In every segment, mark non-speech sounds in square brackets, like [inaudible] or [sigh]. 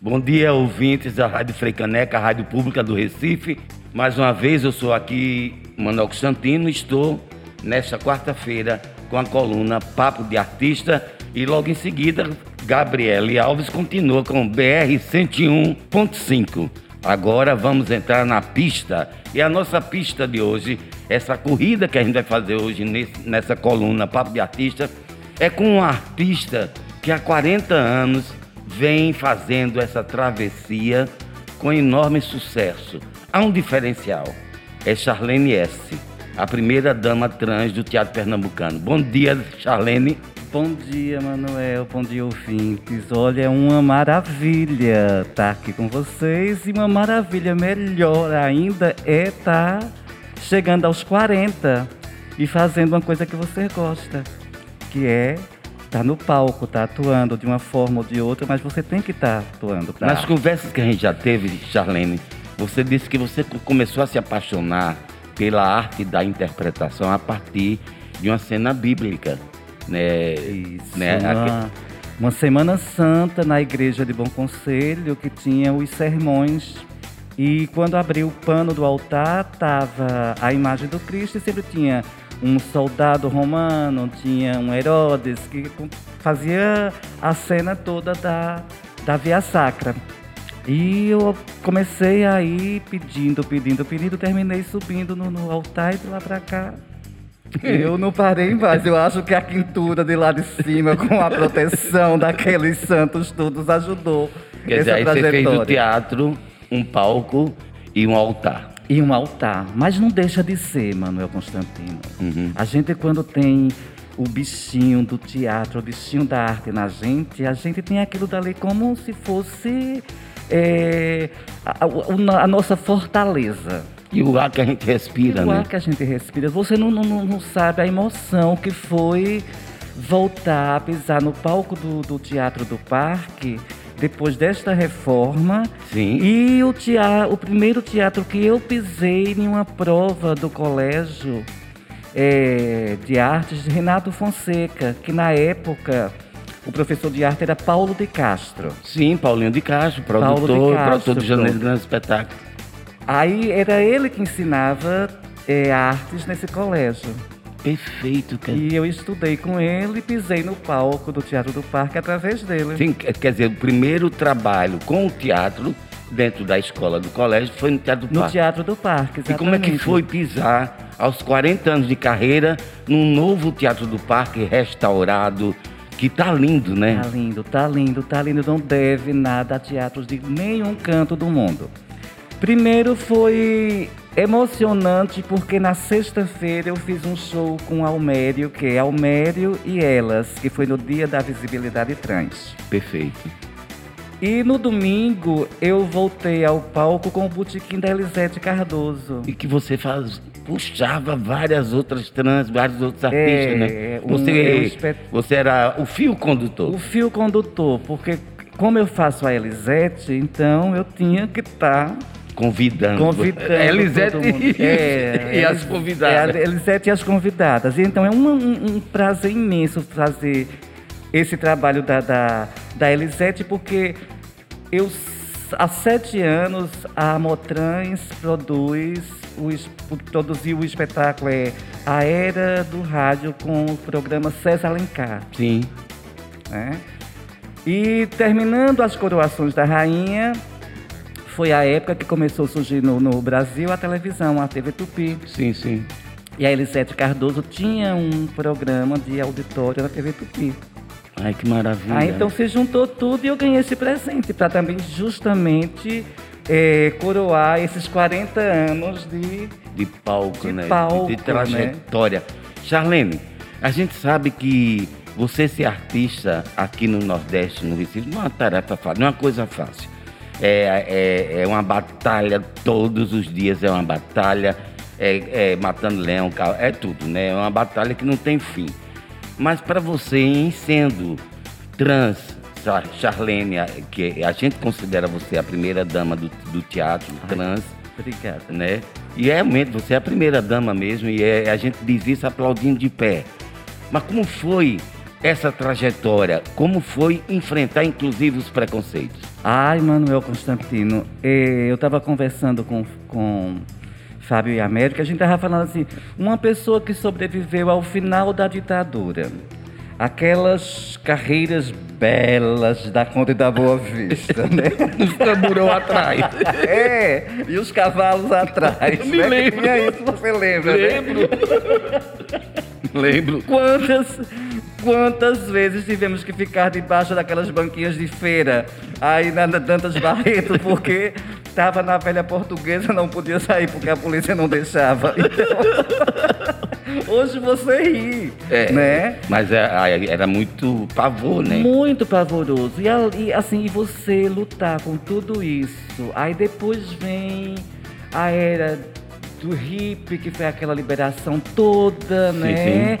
Bom dia, ouvintes da Rádio Freicaneca, Rádio Pública do Recife. Mais uma vez, eu sou aqui, Manuel Constantino, estou nesta quarta-feira com a coluna Papo de Artista e logo em seguida, Gabriele Alves continua com BR 101.5. Agora vamos entrar na pista. E a nossa pista de hoje, essa corrida que a gente vai fazer hoje nessa coluna Papo de Artista, é com um artista que há 40 anos vem fazendo essa travessia com enorme sucesso. Há um diferencial. É Charlene S., a primeira dama trans do Teatro Pernambucano. Bom dia, Charlene. Bom dia, Manuel. Bom dia, ouvintes. Olha, é uma maravilha estar aqui com vocês e uma maravilha melhor ainda é estar chegando aos 40 e fazendo uma coisa que você gosta, que é tá no palco, tá atuando de uma forma ou de outra, mas você tem que estar tá atuando. Tá? Nas conversas que a gente já teve, Charlene, você disse que você começou a se apaixonar pela arte da interpretação a partir de uma cena bíblica, né? Isso, né? Uma, uma Semana Santa na igreja de Bom Conselho que tinha os sermões e quando abriu o pano do altar tava a imagem do Cristo e sempre tinha um soldado romano, tinha um Herodes que fazia a cena toda da, da Via Sacra. E eu comecei aí pedindo, pedindo, pedindo, terminei subindo no, no altar e de lá para cá. [laughs] Eu não parei mais. Eu acho que a quintura de lá de cima, com a proteção daqueles santos todos, ajudou. Quer dizer, aí você fez do teatro um palco e um altar e um altar. Mas não deixa de ser, Manuel Constantino. Uhum. A gente, quando tem o bichinho do teatro, o bichinho da arte na gente, a gente tem aquilo dali como se fosse é, a, a, a, nossa fortaleza. E o ar que a gente respira, e né? O ar que a gente respira. Você não, não, não sabe a emoção que foi voltar a pisar no palco do, do Teatro do Parque depois desta reforma. Sim. E o, teatro, o primeiro teatro que eu pisei em uma prova do colégio é, de artes de Renato Fonseca, que na época o professor de arte era Paulo de Castro. Sim, Paulinho de Castro, produtor, de Castro, produtor de Janeiro Grande Espetáculo. Aí era ele que ensinava é, artes nesse colégio. Perfeito, cara. E eu estudei com ele e pisei no palco do Teatro do Parque através dele. Sim, quer dizer, o primeiro trabalho com o teatro dentro da escola do colégio foi no Teatro do no Parque. No Teatro do Parque, exatamente. E como é que foi pisar aos 40 anos de carreira num novo Teatro do Parque restaurado, que tá lindo, né? Tá lindo, tá lindo, tá lindo. Não deve nada a teatros de nenhum canto do mundo. Primeiro foi emocionante porque na sexta-feira eu fiz um show com Almério, que é Almério e Elas, que foi no dia da visibilidade trans. Perfeito. E no domingo eu voltei ao palco com o botequim da Elisete Cardoso. E que você faz, puxava várias outras trans, vários outros artistas, é, né? Você, um, você era o fio condutor. O fio condutor, porque como eu faço a Elisete, então eu tinha que estar tá Convidando. Convidando. Elisete e, é, [laughs] e as convidadas. É, Elisete e as convidadas. Então é um, um, um, prazer imenso fazer esse trabalho da, da, da Elisete, porque eu há sete anos a Motrans produz o, produziu o espetáculo é A Era do Rádio com o programa César Alencar. Sim. Né? E terminando as coroações da rainha, foi a época que começou a surgir no, no Brasil a televisão, a TV Tupi. Sim, sim. E a Elisete Cardoso tinha um programa de auditório na TV Tupi. Ai, que maravilha. Aí então se juntou tudo e eu ganhei esse presente para também justamente é, coroar esses 40 anos de, de palco, de né? Palco, de, de trajetória. Né? Charlene, a gente sabe que você ser artista aqui no Nordeste, no Recife, não é uma tarefa fácil, não é uma coisa fácil. É, é, é uma batalha todos os dias, é uma batalha, é, é matando leão, é tudo, né? É uma batalha que não tem fim. Mas para você, em sendo trans, Charlene, que a gente considera você a primeira dama do, do teatro trans. Obrigada. Né? E realmente você é a primeira dama mesmo, e é, a gente diz isso aplaudindo de pé. Mas como foi essa trajetória? Como foi enfrentar, inclusive, os preconceitos? Ai, Manuel Constantino, eu estava conversando com, com Fábio e América, a gente estava falando assim, uma pessoa que sobreviveu ao final da ditadura, aquelas carreiras belas da Conde da Boa Vista, né? [laughs] Os camburão atrás. É, e os cavalos atrás. Me né? lembro. Tinha isso, você lembra, né? Lembro. [laughs] Lembro. Quantas, quantas vezes tivemos que ficar debaixo daquelas banquinhas de feira aí na Dantas Barreto, porque estava na velha portuguesa, não podia sair porque a polícia não deixava. Então, [laughs] hoje você ri, É, né? Mas é- era muito pavor, né? Muito pavoroso. E, e, assim, e você lutar com tudo isso. Aí depois vem a era do hippie, que foi aquela liberação toda, Sim, né?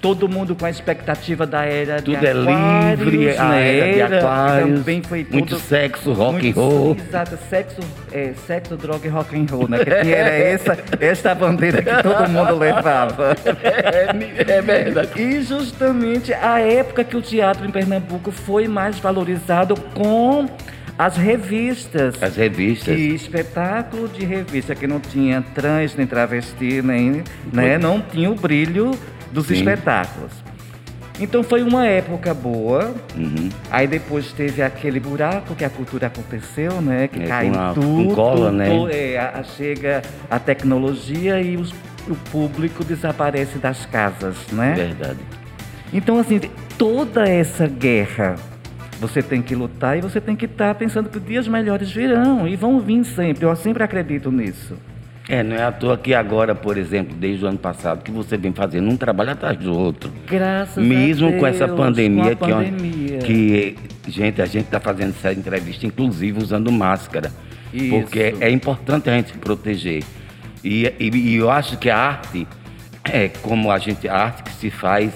Todo mundo com a expectativa da era Tudo de é Aquários, livre, a né? era de que aquários, Também foi muito tudo- sexo, rock and muito- roll. Exato, sexo, é, sexo, droga e rock and roll, né? Que era essa, esta bandeira que todo mundo levava. [laughs] É, é verdade. E justamente a época que o teatro em Pernambuco foi mais valorizado com as revistas. As revistas. Que espetáculo de revista que não tinha trans, nem travesti, nem, né, não tinha o brilho dos Sim. espetáculos. Então foi uma época boa. Uhum. Aí depois teve aquele buraco que a cultura aconteceu, né? Que É, caiu com a- tudo. com cola, né? tudo, é, a- chega a tecnologia e os- o público desaparece das casas, né? Verdade. Então, assim, toda essa guerra você tem que lutar e você tem que estar pensando que dias melhores virão e vão vir sempre. Eu sempre acredito nisso. É, não é à toa que agora, por exemplo, desde o ano passado, que você vem fazendo um trabalho atrás do outro. Graças Mesmo a Deus, com essa pandemia, com a que, pandemia. que, gente, a gente está fazendo essa entrevista, inclusive usando máscara. Isso. Porque é importante a gente se proteger. E, e- e eu acho que a arte, é como a gente, a arte que se faz,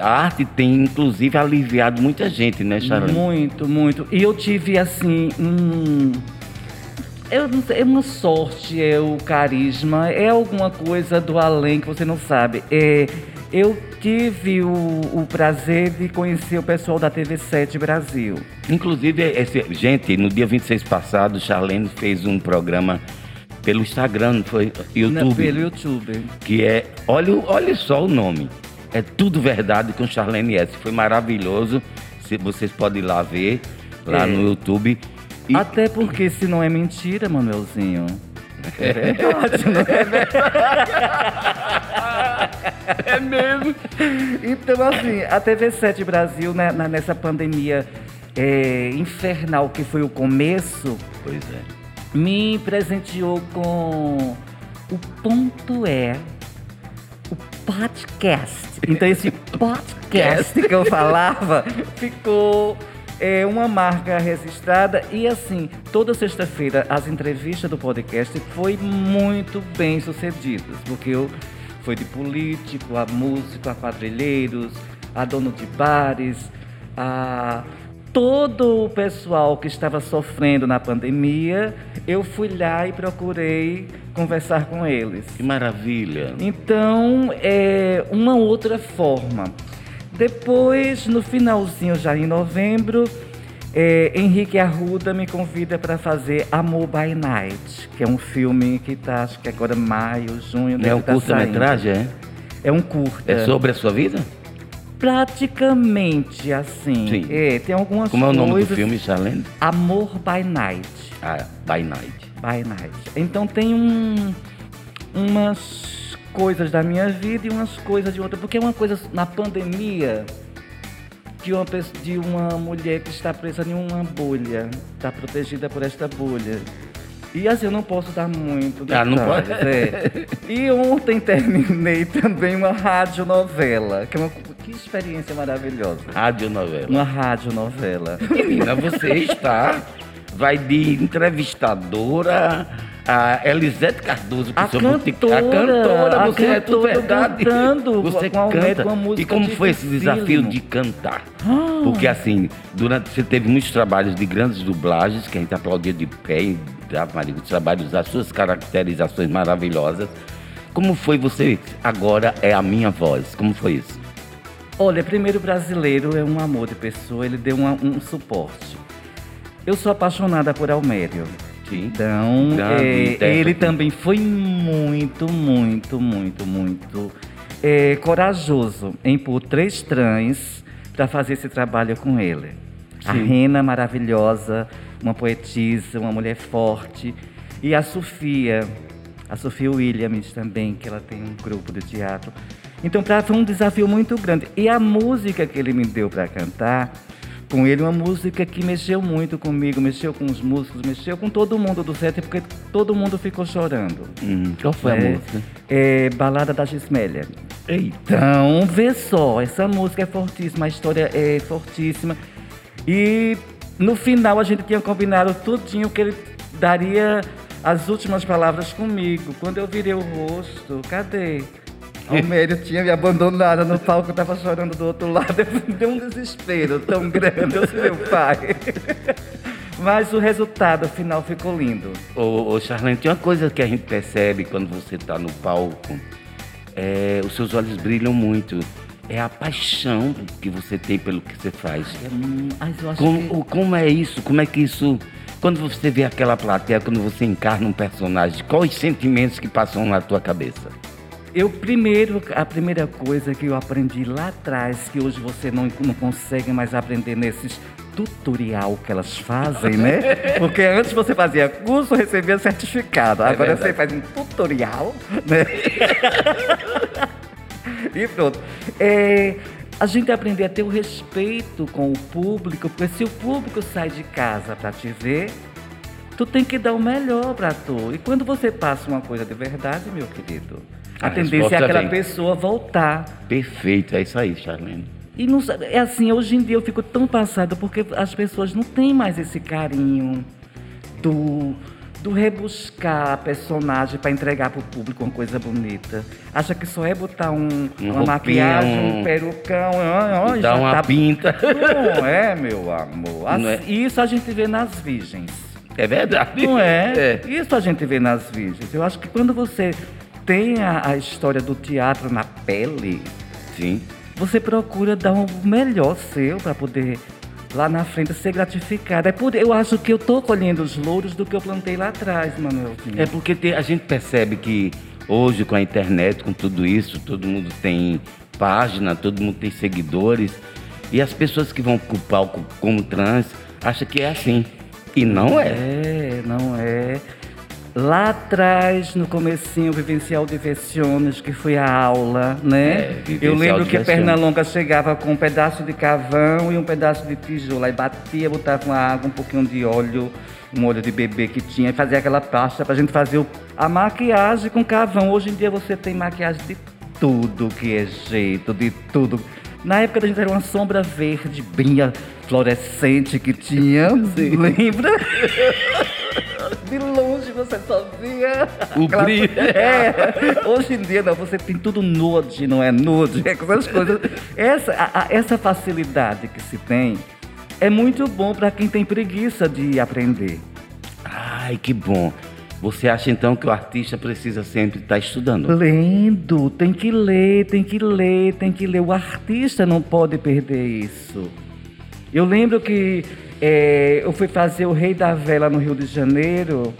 a arte tem inclusive aliviado muita gente, né, Charlene? Muito, muito. E eu tive assim um. Eu não sei, é uma sorte, é o carisma, é alguma coisa do além que você não sabe. É, eu tive o, o prazer de conhecer o pessoal da TV7 Brasil. Inclusive, esse, gente, no dia 26 passado, Charlene fez um programa pelo Instagram, não foi? YouTube. pelo YouTube. que é, olha, olha só o nome, é tudo verdade com Charlene S. Foi maravilhoso, vocês podem ir lá ver, lá É. no YouTube. E, Até porque se não é mentira, Manuelzinho. É verdade, não é [laughs] é mesmo? Então, assim, a TV7 Brasil, né, nessa pandemia é, infernal que foi o começo, Pois é. me presenteou com o ponto é o podcast. Então esse [laughs] podcast que eu falava ficou é, uma marca registrada e assim toda sexta-feira as entrevistas do podcast foi muito bem sucedidas porque eu foi de político a músico a quadrilheiros a dono de bares a todo o pessoal que estava sofrendo na pandemia, eu fui lá e procurei conversar com eles. Que maravilha. Então, é uma outra forma. Depois, no finalzinho, já em novembro, é, Henrique Arruda me convida para fazer Amor by Night, que é um filme que está, acho que agora maio, junho, É um tá curta-metragem, é? É um curta. É sobre a sua vida? Praticamente assim. Sim. É, tem algumas Como é o nome do filme, Charlene? Amor by Night. Ah, By Night. By Night. Então tem um, umas coisas da minha vida e umas coisas de outra. Porque uma coisa na pandemia que uma pessoa, de uma mulher que está presa em uma bolha, está protegida por esta bolha. E assim, eu não posso dar muito Ah, não pode? é. E ontem terminei [laughs] também uma radionovela, que é uma que experiência maravilhosa. Rádio novela. Uma radionovela. Menina, você está. Vai de entrevistadora a Elisete Cardoso. que A sou muito- cantora, a cantora, a você é tudo cantora verdade. cantando [laughs] você com canta. com a música e como foi esse desafio de cantar? Ah. Porque assim, durante você teve muitos trabalhos de grandes dublagens, que a gente aplaudia de pé, e dava os trabalhos, as suas caracterizações maravilhosas. Como foi você? Agora é a minha voz. Como foi isso? Olha, primeiro brasileiro é um amor de pessoa, ele deu uma, um suporte. Eu sou apaixonada por Almério. Sim. Então, é, ele também foi muito, muito, muito, muito é, corajoso em pôr três trans para fazer esse trabalho com ele. A Sim. Rena maravilhosa, uma poetisa, uma mulher forte. E a Sofia, a Sofia Williams também, que ela tem um grupo de teatro. Então, pra, foi um desafio muito grande. E a música que ele me deu para cantar, com ele, uma música que mexeu muito comigo, mexeu com os músicos, mexeu com todo mundo do set, porque todo mundo ficou chorando. Hum, qual foi a É, música? É Balada da Gismélia. Então, vê só, essa música é fortíssima, a história é fortíssima. E no final a gente tinha combinado tudinho que ele daria as últimas palavras comigo. Quando eu virei o rosto, cadê? Almério tinha me abandonado no palco, eu tava chorando do outro lado. [laughs] Deu um desespero tão grande, eu meu pai. Mas o resultado final ficou lindo. Ô, ô Charlene, tem uma coisa que a gente percebe quando você está no palco. É, os seus olhos brilham muito. É a paixão que você tem pelo que você faz. É, que... Como, o- como é isso? Como é que isso. Quando você vê aquela plateia, quando você encarna um personagem, quais os sentimentos que passam na tua cabeça? Eu primeiro, a primeira coisa que eu aprendi lá atrás, que hoje você não, não consegue mais aprender nesses tutorial que elas fazem, né? [laughs] Porque antes você fazia curso, recebia certificado. É Agora verdade. você faz um tutorial, né? [laughs] e pronto. É, a gente aprender a ter o respeito com o público, porque se o público sai de casa para te ver, tu tem que dar o melhor para tu. E quando você passa uma coisa de verdade, meu querido, a, A tendência é aquela vem. pessoa voltar. Perfeito, é isso aí, Charlene. E não, é assim, hoje em dia eu fico tão passada porque as pessoas não têm mais esse carinho do, do rebuscar a personagem para entregar para o público uma coisa bonita. Acha que só é botar um, uma roupinha, maquiagem, um- um perucão, ó, ó, Dá uma tá- pinta. [laughs] Não é, meu amor. Assim, é? Isso a gente vê nas virgens. É verdade. Não é? [laughs] É. Isso a gente vê nas virgens. Eu acho que quando você tem a, a história do teatro na pele, Sim. você procura dar o melhor seu para poder lá na frente ser gratificado. É por, eu acho que eu tô colhendo os louros do que eu plantei lá atrás, Manuelzinho. É porque a gente percebe que hoje, com a internet, com tudo isso, todo mundo tem página, todo mundo tem seguidores. E as pessoas que vão pro palco como trans acham que é assim. E não é. É, não é. Lá atrás, no comecinho, Vivencial Diversiones, que foi a aula, né? É, eu lembro que a Diversiones. Pernalonga chegava com um pedaço de cavão e um pedaço de tijolo. Aí batia, botava uma água, um pouquinho de óleo, um óleo de bebê que tinha, e fazia aquela pasta pra gente fazer o- a maquiagem com cavão. Hoje em dia você tem maquiagem de tudo que é jeito, de tudo. Na época a gente era uma sombra verde, bem fluorescente que tinha, [laughs] lembra? [laughs] De longe você só via. O aquela- brilho. É. Hoje em dia não, você tem tudo nude, não é nude, é com essas coisas. Essa, a- a- essa facilidade que se tem é muito bom para quem tem preguiça de aprender. Ai, que bom. Você acha então que o artista precisa sempre estar estudando? Lendo, tem que ler, tem que ler, tem que ler. O artista não pode perder isso. Eu lembro que é, eu fui fazer o Rei da Vela no Rio de Janeiro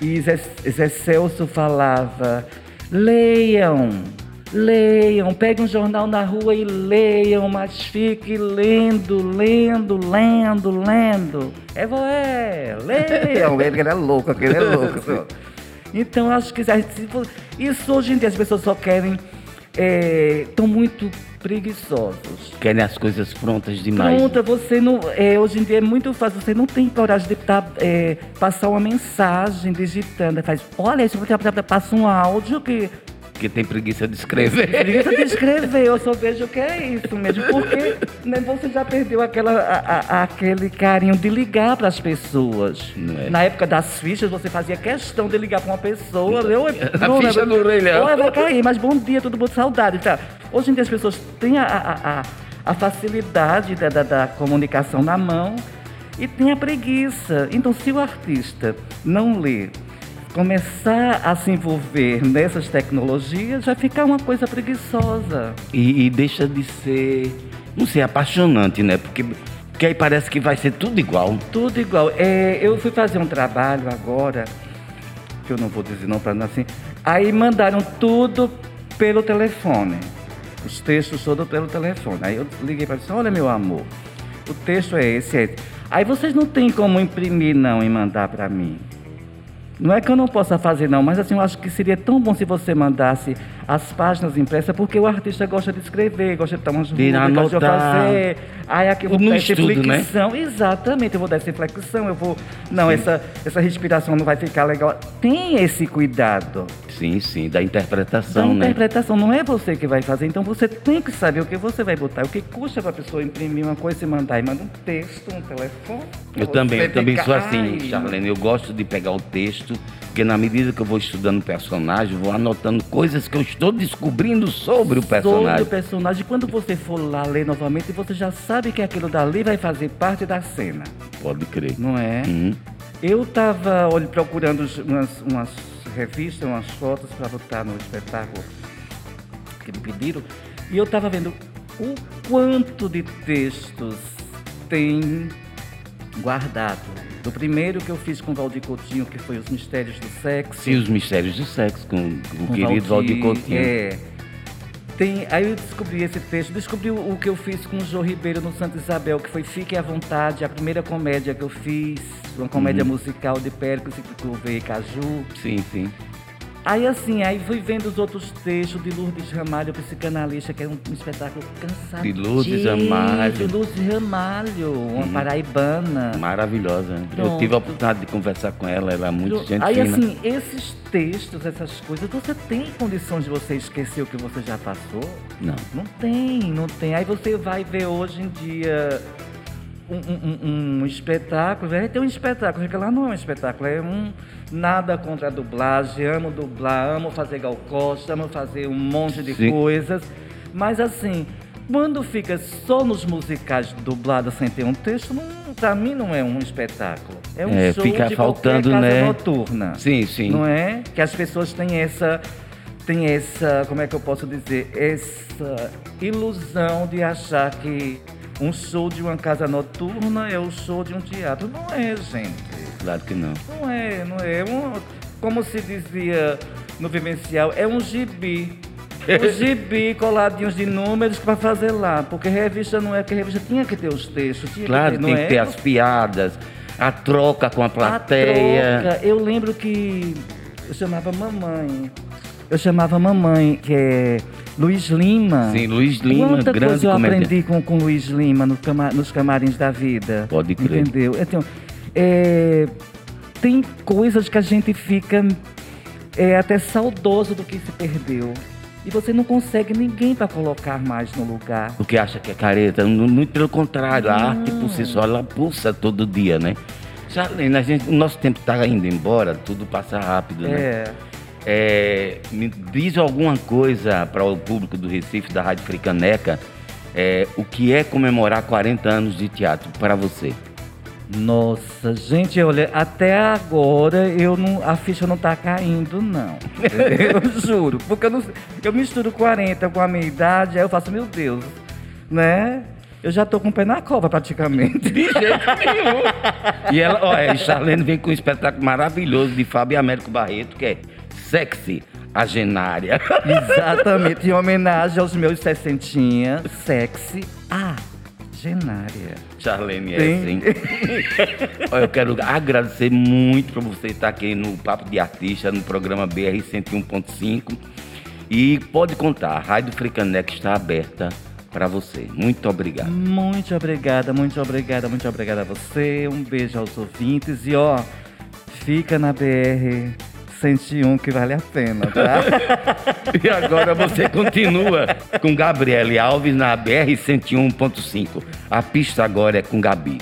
e Zé, Zé Celso falava: leiam, leiam, peguem um jornal na rua e leiam, mas fique lendo, lendo, lendo, lendo. É, é, leiam. Ele era louco, aquele é louco. só. [laughs] Então, acho que isso hoje em dia as pessoas só querem. Estão muito preguiçosos. Querem as coisas prontas demais. Pronta, você não. é, hoje em dia é muito fácil, você não tem coragem de tá, é, passar uma mensagem digitando. Faz, olha, passa um áudio que. Que tem preguiça de escrever. Preguiça de escrever, eu só vejo que é isso mesmo. Porque né, você já perdeu aquela, a- a- aquele carinho de ligar para as pessoas. Não é? Na época das fichas, você fazia questão de ligar para uma pessoa. Eu, A ficha do Rei Leão. Olha, vai cair, mas bom dia, todo mundo saudade. Tá? Hoje em dia as pessoas têm a, a, a, a facilidade da, da, da comunicação na mão e tem a preguiça. Então, se o artista não lê, começar a se envolver nessas tecnologias, vai ficar uma coisa preguiçosa. E, e deixa de ser, não sei, apaixonante, né? Porque, porque aí parece que vai ser tudo igual. Tudo igual. É, eu fui fazer um trabalho agora, que eu não vou dizer não para não assim. Aí mandaram tudo pelo telefone. Os textos todos pelo telefone. Aí eu liguei para ele olha meu amor, o texto é esse, é esse. Aí vocês não têm como imprimir não e mandar para mim. Não é que eu não possa fazer, não, mas assim, eu acho que seria tão bom se você mandasse as páginas impressas, porque o artista gosta de escrever, gosta de tomar umas gosta de fazer. Aí aqui eu vou No dar né? Exatamente, eu vou dar essa inflexão, eu vou. Não, essa, essa respiração não vai ficar legal. Tem esse cuidado. Sim, sim, da Da interpretação, né? interpretação não é você que vai fazer, então você tem que saber o que você vai botar, o que custa para a pessoa imprimir uma coisa e mandar. E manda um texto, um telefone. Eu também, eu também sou assim, "Ai". Charlene. Eu gosto de pegar o texto, porque na medida que eu vou estudando o personagem, vou anotando coisas que eu estou descobrindo sobre o Sobre personagem. o personagem. Quando você for lá ler novamente, você já sabe que aquilo dali vai fazer parte da cena, Pode crer. não é? Uhum. Eu estava procurando umas, umas revistas, umas fotos para botar no espetáculo que me pediram, e eu estava vendo o quanto de textos tem guardado. Do primeiro que eu fiz com o Valdir Coutinho, que foi Os Mistérios do Sexo. Sim, os mistérios do sexo com, com o com querido Valdir Coutinho. É. Tem, aí eu descobri esse texto, descobri o, o que eu fiz com o João Ribeiro no Santa Isabel, que foi Fique à Vontade, a primeira comédia que eu fiz, uma comédia Uhum. musical de Péricles e Gouveia e Caju. Sim, sim. Aí assim, aí fui vendo os outros textos de Lourdes Ramalho, psicanalista, que é um, um espetáculo cansativo. De Lourdes Ramalho. Lourdes Ramalho, uma Uhum. paraibana. Maravilhosa. Eu Pronto. tive a oportunidade de conversar com ela, ela é muito gente Aí fina. assim, esses textos, essas coisas, você tem condições de você esquecer o que você já passou? Não. Não tem, não tem. Aí você vai ver hoje em dia um, um- um- espetáculo, vai ter um espetáculo, porque lá não é um espetáculo, é um nada contra a dublagem, amo dublar, amo fazer Gal Costa, amo fazer um monte de Sim. coisas. Mas assim, quando fica só nos musicais dublados sem ter um texto, não, pra mim não é um espetáculo. É um É, show fica de faltando, casa né? noturna. Sim, sim. Não é? Que as pessoas têm essa, têm essa, como é que eu posso dizer, essa ilusão de achar que um show de uma casa noturna é o show de um teatro. Não é, gente. Claro que não. Não é, não é. É um, como se dizia no vivencial, é um gibi. [laughs] Um gibi coladinhos de números para fazer lá. Porque revista não é, porque revista tinha que ter os textos. Tinha Claro, que ter, tem que é? ter as piadas, a troca com a A plateia. troca, eu lembro que eu chamava mamãe. Eu chamava mamãe, que é Luiz Lima. Sim, Luiz Lima, Quanta grande coisa eu aprendi com, com Luiz Lima no cama- nos camarins da vida. Pode crer. Entendeu? Então, é, tem coisas que a gente fica é, até saudoso do que se perdeu. E você não consegue ninguém para colocar mais no lugar. Porque acha que é careta. Mu- Muito pelo contrário, a arte por si só, ela pulsa todo dia, né? Charlene, a gente, o nosso tempo está indo embora, tudo passa rápido, né? É. É, me diz alguma coisa para o público do Recife, da Rádio Fricaneca, é, o que é comemorar 40 anos de teatro para você? Nossa, gente, olha, até agora eu não, a ficha não tá caindo, não. [laughs] Eu juro. Porque eu, não, eu misturo 40 com a minha idade, aí eu faço, meu Deus, né? Eu já tô com o pé na cova praticamente. De jeito nenhum. E ela, olha, Charlene vem com um espetáculo maravilhoso de Fábio Américo Barreto, que é Sexy, a Genária. Exatamente, em homenagem aos meus sessentinha, sexy, a genária. Charlene é Tem. assim. [laughs] Olha, eu quero agradecer muito por você estar aqui no Papo de Artista, no programa BR 101.5. E pode contar, a Rádio Fricaneca está aberta para você. Muito obrigado. Muito obrigada, muito obrigada, muito obrigada a você. Um beijo aos ouvintes e ó, fica na BR 101 que vale a pena, tá? [laughs] E agora você continua com Gabriele Alves na BR 101.5. A pista agora é com Gabi.